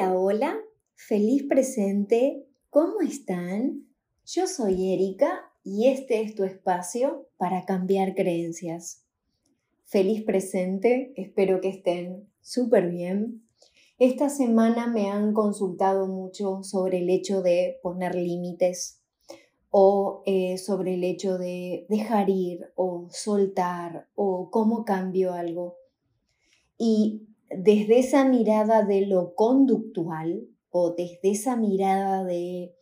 Hola, feliz presente, ¿cómo están? Yo soy Erika y este es tu espacio para cambiar creencias. Feliz presente, espero que estén súper bien. Esta semana me han consultado mucho sobre el hecho de poner límites o eh, sobre el hecho de dejar ir o soltar o cómo cambio algo. Y desde esa mirada de lo conductual o desde esa mirada de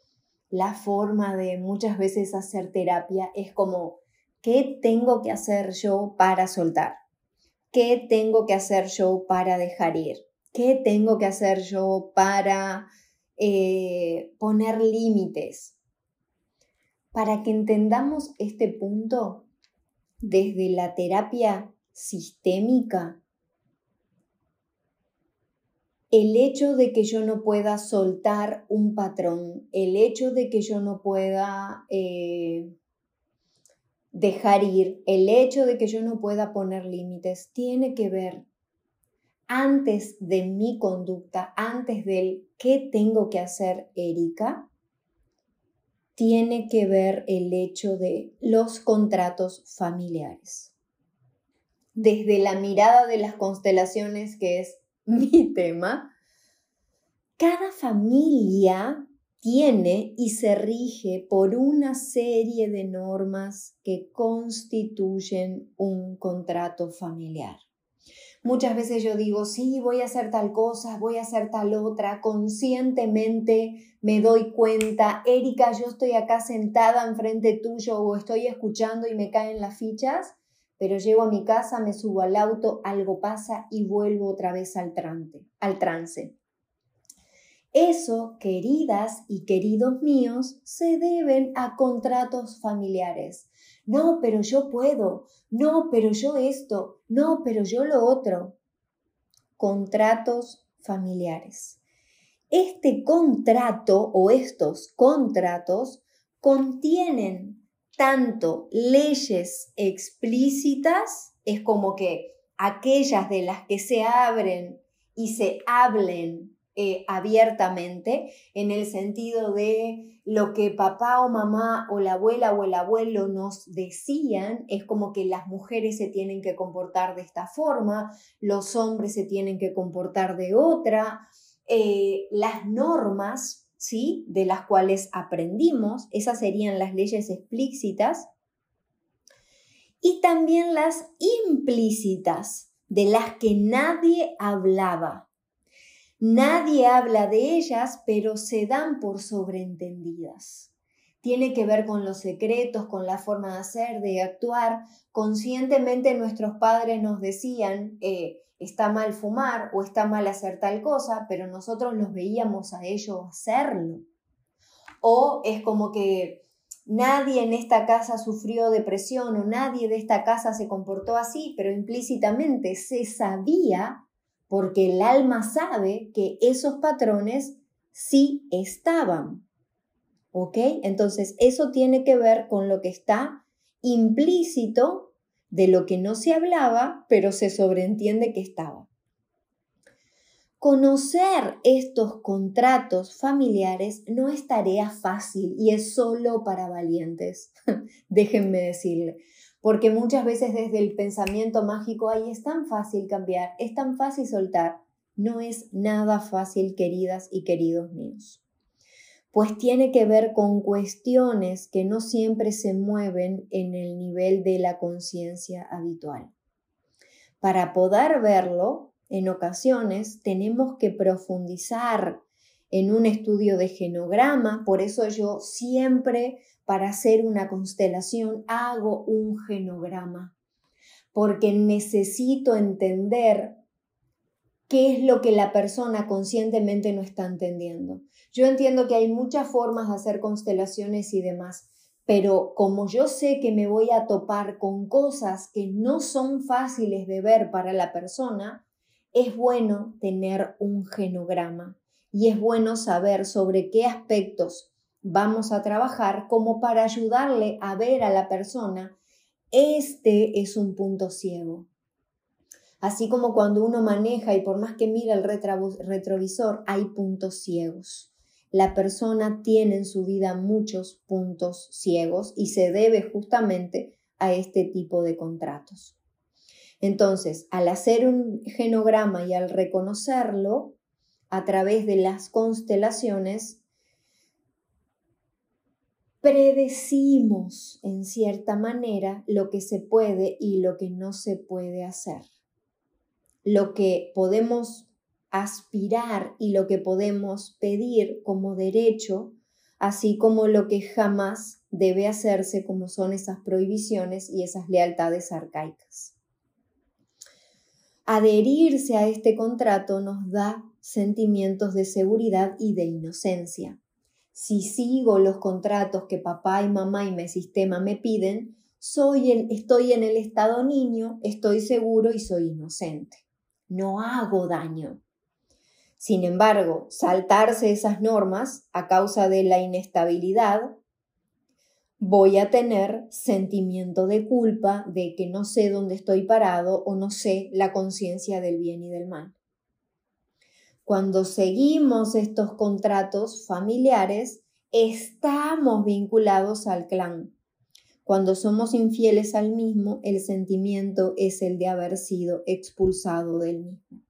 la forma de muchas veces hacer terapia, es como, ¿qué tengo que hacer yo para soltar? ¿Qué tengo que hacer yo para dejar ir? ¿Qué tengo que hacer yo para eh, poner límites? Para que entendamos este punto, desde la terapia sistémica, el hecho de que yo no pueda soltar un patrón, el hecho de que yo no pueda eh, dejar ir, el hecho de que yo no pueda poner límites, tiene que ver antes de mi conducta, antes del qué tengo que hacer, Erika, tiene que ver el hecho de los contratos familiares. Desde la mirada de las constelaciones, que es mi tema, cada familia tiene y se rige por una serie de normas que constituyen un contrato familiar. Muchas veces yo digo, sí, voy a hacer tal cosa, voy a hacer tal otra, conscientemente me doy cuenta, Erika, yo estoy acá sentada enfrente tuyo o estoy escuchando y me caen las fichas pero llego a mi casa, me subo al auto, algo pasa y vuelvo otra vez al, al trance. Eso, queridas y queridos míos, se deben a contratos familiares. No, pero yo puedo. No, pero yo esto. No, pero yo lo otro. Contratos familiares. Este contrato o estos contratos contienen tanto leyes explícitas, es como que aquellas de las que se abren y se hablen eh, abiertamente, en el sentido de lo que papá o mamá o la abuela o el abuelo nos decían, es como que las mujeres se tienen que comportar de esta forma, los hombres se tienen que comportar de otra, eh, las normas ¿sí? De las cuales aprendimos, esas serían las leyes explícitas, y también las implícitas, de las que nadie hablaba. Nadie habla de ellas, pero se dan por sobreentendidas. Tiene que ver con los secretos, con la forma de hacer, de actuar. Conscientemente nuestros padres nos decían, eh, está mal fumar o está mal hacer tal cosa, pero nosotros los veíamos a ellos hacerlo. O es como que nadie en esta casa sufrió depresión o nadie de esta casa se comportó así, pero implícitamente se sabía, porque el alma sabe que esos patrones sí estaban. ¿Ok? Entonces, eso tiene que ver con lo que está implícito de lo que no se hablaba, pero se sobreentiende que estaba. Conocer estos contratos familiares no es tarea fácil y es solo para valientes, déjenme decirle, porque muchas veces desde el pensamiento mágico, ahí es tan fácil cambiar, es tan fácil soltar, no es nada fácil, queridas y queridos míos pues tiene que ver con cuestiones que no siempre se mueven en el nivel de la conciencia habitual. Para poder verlo, en ocasiones tenemos que profundizar en un estudio de genograma, por eso yo siempre para hacer una constelación hago un genograma, porque necesito entender qué es lo que la persona conscientemente no está entendiendo. Yo entiendo que hay muchas formas de hacer constelaciones y demás, pero como yo sé que me voy a topar con cosas que no son fáciles de ver para la persona, es bueno tener un genograma y es bueno saber sobre qué aspectos vamos a trabajar como para ayudarle a ver a la persona, este es un punto ciego. Así como cuando uno maneja y por más que mira el retrovisor, hay puntos ciegos. La persona tiene en su vida muchos puntos ciegos y se debe justamente a este tipo de contratos. Entonces, al hacer un genograma y al reconocerlo a través de las constelaciones, predecimos en cierta manera lo que se puede y lo que no se puede hacer. Lo que podemos aspirar y lo que podemos pedir como derecho, así como lo que jamás debe hacerse como son esas prohibiciones y esas lealtades arcaicas. Adherirse a este contrato nos da sentimientos de seguridad y de inocencia si sigo los contratos que papá y mamá y mi sistema me piden, soy estoy en el estado niño, estoy seguro y soy inocente. No hago daño. Sin embargo, saltarse esas normas a causa de la inestabilidad, voy a tener sentimiento de culpa de que no sé dónde estoy parado o no sé la conciencia del bien y del mal. Cuando seguimos estos contratos familiares, estamos vinculados al clan. Cuando somos infieles al mismo, el sentimiento es el de haber sido expulsado del mismo.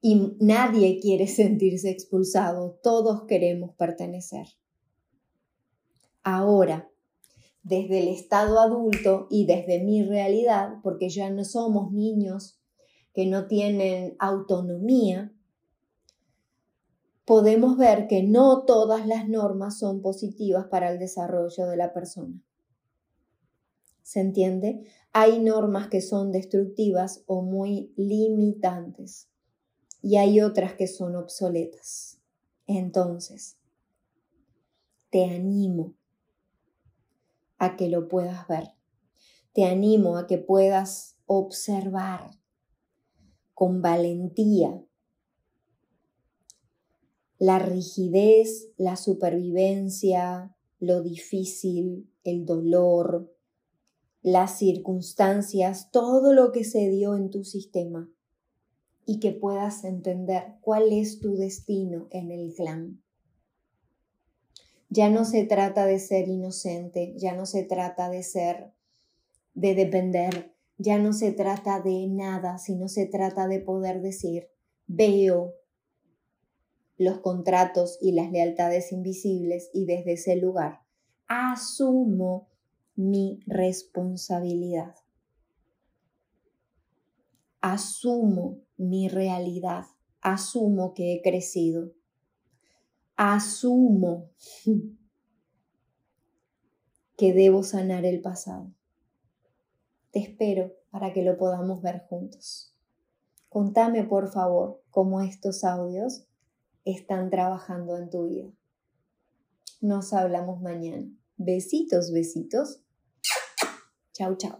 Y nadie quiere sentirse expulsado, todos queremos pertenecer. Ahora, desde el estado adulto y desde mi realidad, porque ya no somos niños que no tienen autonomía, podemos ver que no todas las normas son positivas para el desarrollo de la persona. ¿Se entiende? Hay normas que son destructivas o muy limitantes y hay otras que son obsoletas. Entonces, te animo a que lo puedas ver. Te animo a que puedas observar con valentía. La rigidez, la supervivencia, lo difícil, el dolor, las circunstancias, todo lo que se dio en tu sistema y que puedas entender cuál es tu destino en el clan. Ya no se trata de ser inocente, ya no se trata de ser, de depender, ya no se trata de nada, sino se trata de poder decir, veo los contratos y las lealtades invisibles y desde ese lugar asumo mi responsabilidad. Asumo mi realidad, asumo que he crecido, asumo que debo sanar el pasado. Te espero para que lo podamos ver juntos. Contame por favor cómo estos audios están trabajando en tu vida. Nos hablamos mañana. Besitos, besitos. Chau, chau.